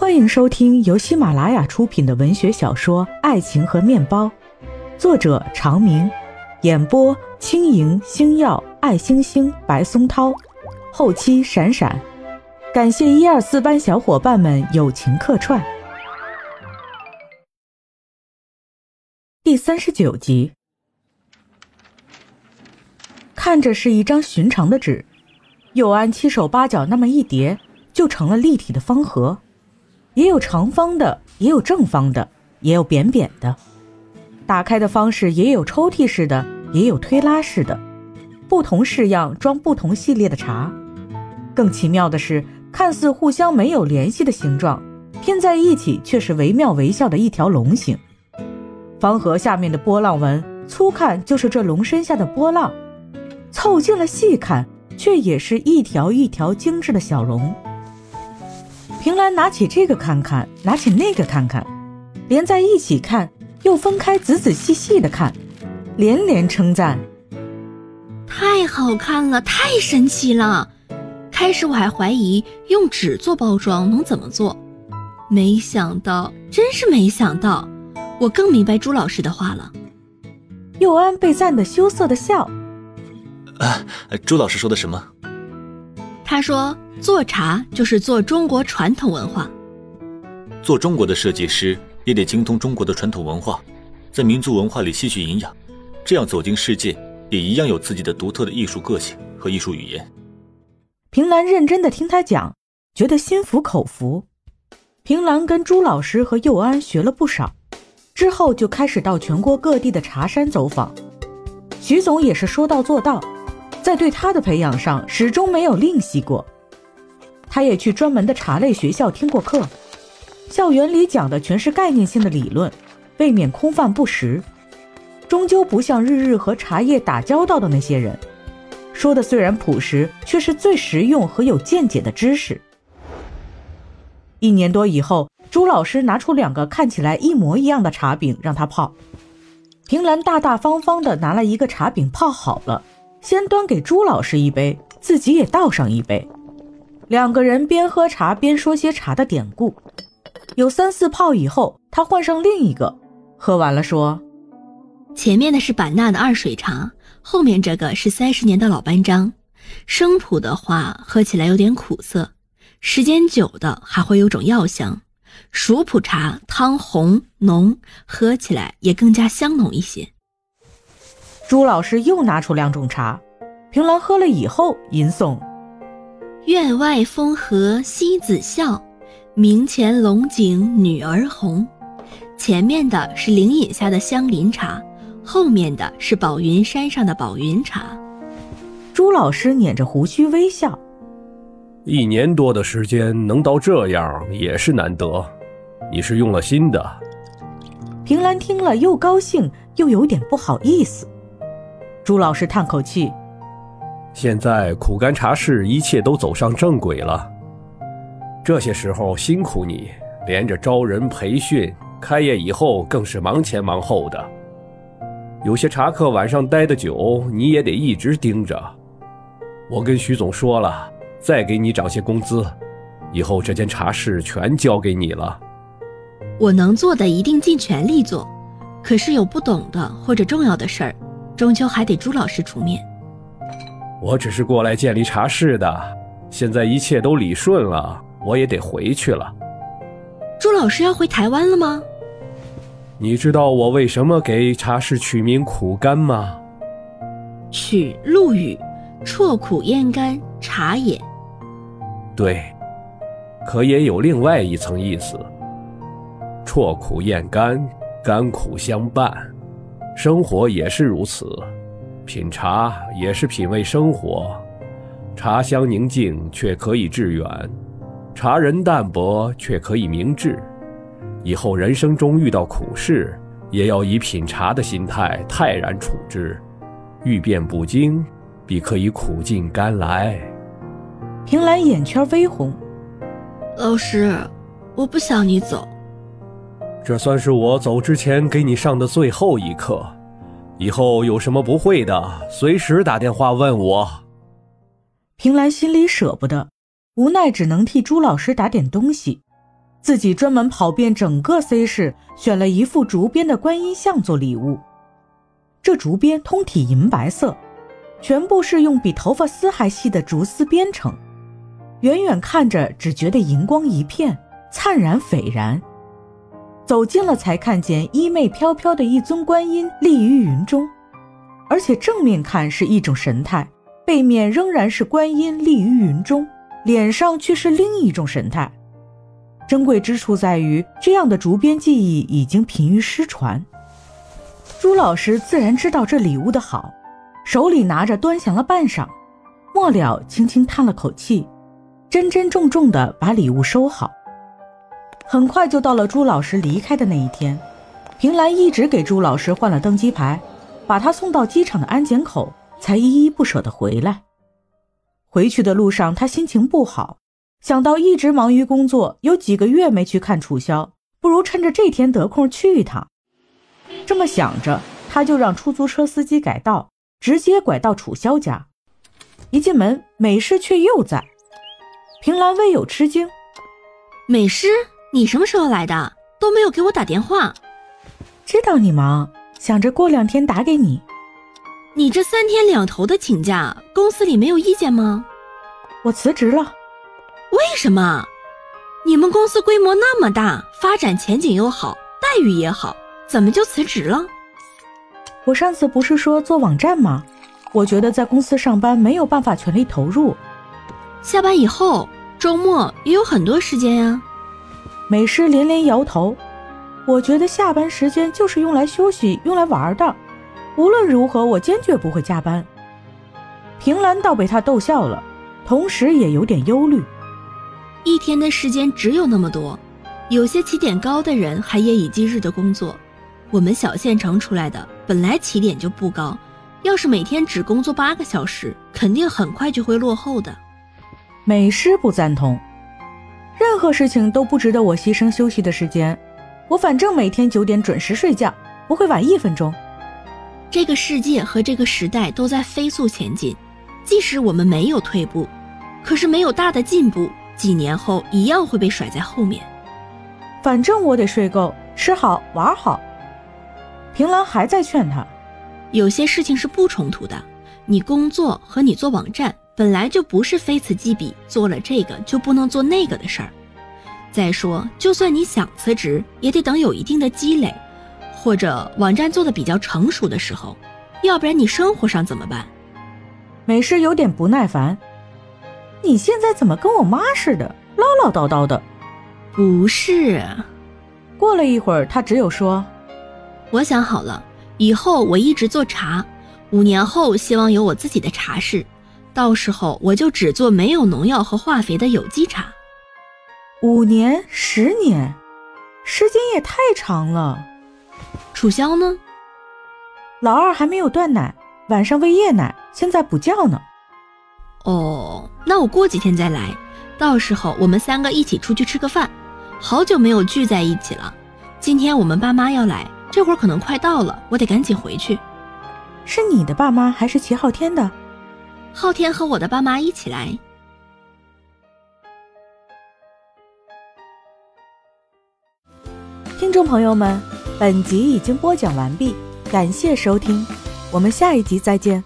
欢迎收听由喜马拉雅出品的文学小说《爱情和面包》，作者长明，演播轻盈、星耀、爱星星、白松涛，后期闪闪。感谢一二四班小伙伴们友情客串。第三十九集，看着是一张寻常的纸，右安七手八脚那么一叠，就成了立体的方盒。也有长方的，也有正方的，也有扁扁的。打开的方式也有抽屉式的，也有推拉式的，不同式样装不同系列的茶。更奇妙的是，看似互相没有联系的形状，拼在一起却是惟妙惟肖的一条龙形。方盒下面的波浪纹，粗看就是这龙身下的波浪，凑近了细看，却也是一条一条精致的小龙。平兰拿起这个看看，拿起那个看看，连在一起看，又分开仔仔细细的看，连连称赞：“太好看了，太神奇了！开始我还怀疑用纸做包装能怎么做，没想到，真是没想到，我更明白朱老师的话了。”佑安被赞得羞涩的笑：“啊，朱老师说的什么？”他说。做茶就是做中国传统文化，做中国的设计师也得精通中国的传统文化，在民族文化里吸取营养，这样走进世界也一样有自己的独特的艺术个性和艺术语言。平兰认真的听他讲，觉得心服口服。平兰跟朱老师和佑安学了不少，之后就开始到全国各地的茶山走访。徐总也是说到做到，在对他的培养上始终没有吝惜过。他也去专门的茶类学校听过课，校园里讲的全是概念性的理论，未免空泛不实，终究不像日日和茶叶打交道的那些人说的。虽然朴实，却是最实用和有见解的知识。一年多以后，朱老师拿出两个看起来一模一样的茶饼让他泡，平兰大大方方的拿了一个茶饼泡好了，先端给朱老师一杯，自己也倒上一杯。两个人边喝茶边说些茶的典故，有三四泡以后，他换上另一个，喝完了说：“前面的是版纳的二水茶，后面这个是三十年的老班章。生普的话喝起来有点苦涩，时间久的还会有种药香。熟普茶汤红浓，喝起来也更加香浓一些。”朱老师又拿出两种茶，平兰喝了以后吟诵。院外风和西子笑，明前龙井女儿红。前面的是灵隐下的香林茶，后面的是宝云山上的宝云茶。朱老师捻着胡须微笑。一年多的时间能到这样也是难得，你是用了心的。平兰听了又高兴又有点不好意思。朱老师叹口气。现在苦干茶室一切都走上正轨了，这些时候辛苦你，连着招人培训，开业以后更是忙前忙后的。有些茶客晚上待的久，你也得一直盯着。我跟徐总说了，再给你涨些工资，以后这间茶室全交给你了。我能做的一定尽全力做，可是有不懂的或者重要的事儿，终究还得朱老师出面。我只是过来建立茶室的，现在一切都理顺了，我也得回去了。朱老师要回台湾了吗？你知道我为什么给茶室取名苦甘吗？取陆羽“啜苦咽甘茶也”。对，可也有另外一层意思。啜苦咽甘，甘苦相伴，生活也是如此。品茶也是品味生活，茶香宁静却可以致远，茶人淡泊却可以明志。以后人生中遇到苦事，也要以品茶的心态泰然处之，欲变不惊，必可以苦尽甘来。平兰眼圈微红，老师，我不想你走，这算是我走之前给你上的最后一课。以后有什么不会的，随时打电话问我。平兰心里舍不得，无奈只能替朱老师打点东西。自己专门跑遍整个 C 市，选了一副竹编的观音像做礼物。这竹编通体银白色，全部是用比头发丝还细的竹丝编成，远远看着只觉得银光一片，灿然斐然。走近了才看见衣袂飘飘的一尊观音立于云中，而且正面看是一种神态，背面仍然是观音立于云中，脸上却是另一种神态。珍贵之处在于，这样的竹编技艺已经濒于失传。朱老师自然知道这礼物的好，手里拿着端详了半晌，末了轻轻叹了口气，珍珍重重地把礼物收好。很快就到了朱老师离开的那一天，平兰一直给朱老师换了登机牌，把他送到机场的安检口，才依依不舍地回来。回去的路上，他心情不好，想到一直忙于工作，有几个月没去看楚萧，不如趁着这天得空去一趟。这么想着，他就让出租车司机改道，直接拐到楚萧家。一进门，美诗却又在。平兰微有吃惊：“美诗。”你什么时候来的？都没有给我打电话。知道你忙，想着过两天打给你。你这三天两头的请假，公司里没有意见吗？我辞职了。为什么？你们公司规模那么大，发展前景又好，待遇也好，怎么就辞职了？我上次不是说做网站吗？我觉得在公司上班没有办法全力投入。下班以后，周末也有很多时间呀。美诗连连摇头，我觉得下班时间就是用来休息、用来玩的。无论如何，我坚决不会加班。平兰倒被他逗笑了，同时也有点忧虑。一天的时间只有那么多，有些起点高的人还夜以继日的工作。我们小县城出来的，本来起点就不高，要是每天只工作八个小时，肯定很快就会落后的。美诗不赞同。任何事情都不值得我牺牲休息的时间，我反正每天九点准时睡觉，不会晚一分钟。这个世界和这个时代都在飞速前进，即使我们没有退步，可是没有大的进步，几年后一样会被甩在后面。反正我得睡够、吃好、玩好。平兰还在劝他，有些事情是不冲突的，你工作和你做网站。本来就不是非此即彼，做了这个就不能做那个的事儿。再说，就算你想辞职，也得等有一定的积累，或者网站做的比较成熟的时候，要不然你生活上怎么办？美诗有点不耐烦，你现在怎么跟我妈似的，唠唠叨叨的？不是。过了一会儿，他只有说：“我想好了，以后我一直做茶，五年后希望有我自己的茶室。”到时候我就只做没有农药和化肥的有机茶。五年、十年，时间也太长了。楚萧呢？老二还没有断奶，晚上喂夜奶，现在补觉呢。哦，那我过几天再来，到时候我们三个一起出去吃个饭。好久没有聚在一起了。今天我们爸妈要来，这会儿可能快到了，我得赶紧回去。是你的爸妈还是齐昊天的？昊天和我的爸妈一起来。听众朋友们，本集已经播讲完毕，感谢收听，我们下一集再见。